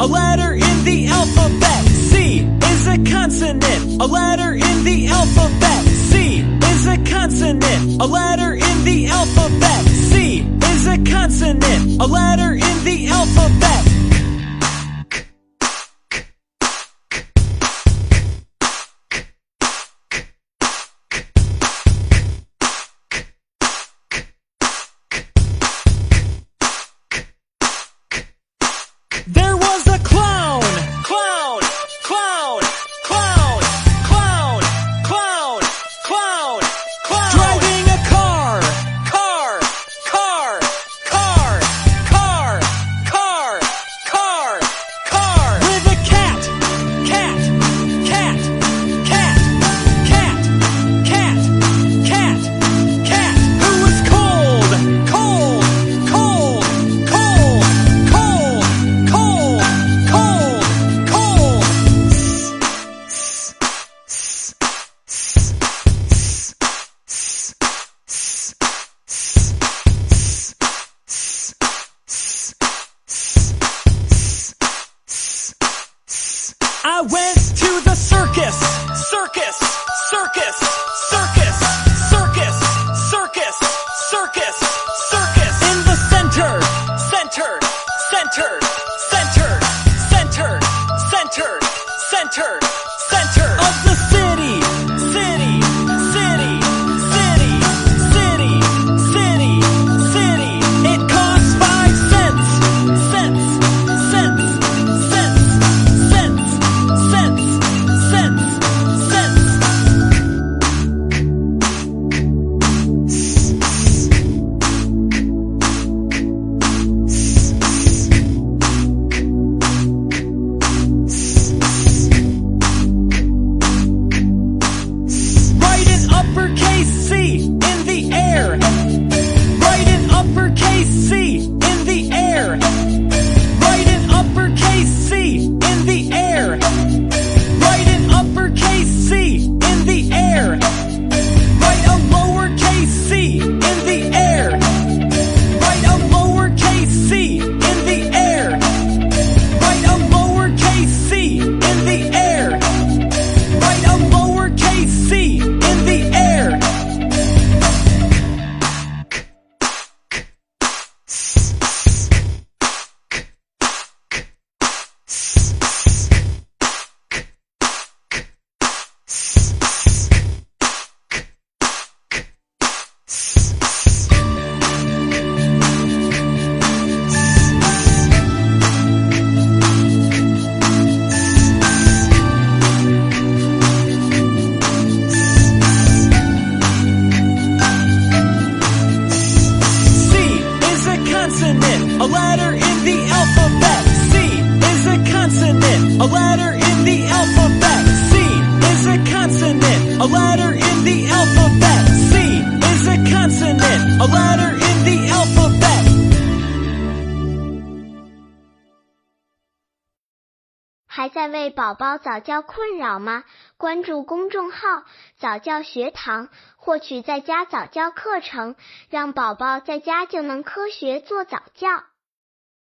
a letter in the alphabet. C is a consonant, a letter in the alphabet. C is a consonant, a letter in the alphabet. C is a consonant, a letter in the alphabet. There turn. The alphabet. C is a consonant, a letter in the alphabet. 还在为宝宝早教困扰吗？关注公众号“早教学堂”，获取在家早教课程，让宝宝在家就能科学做早教。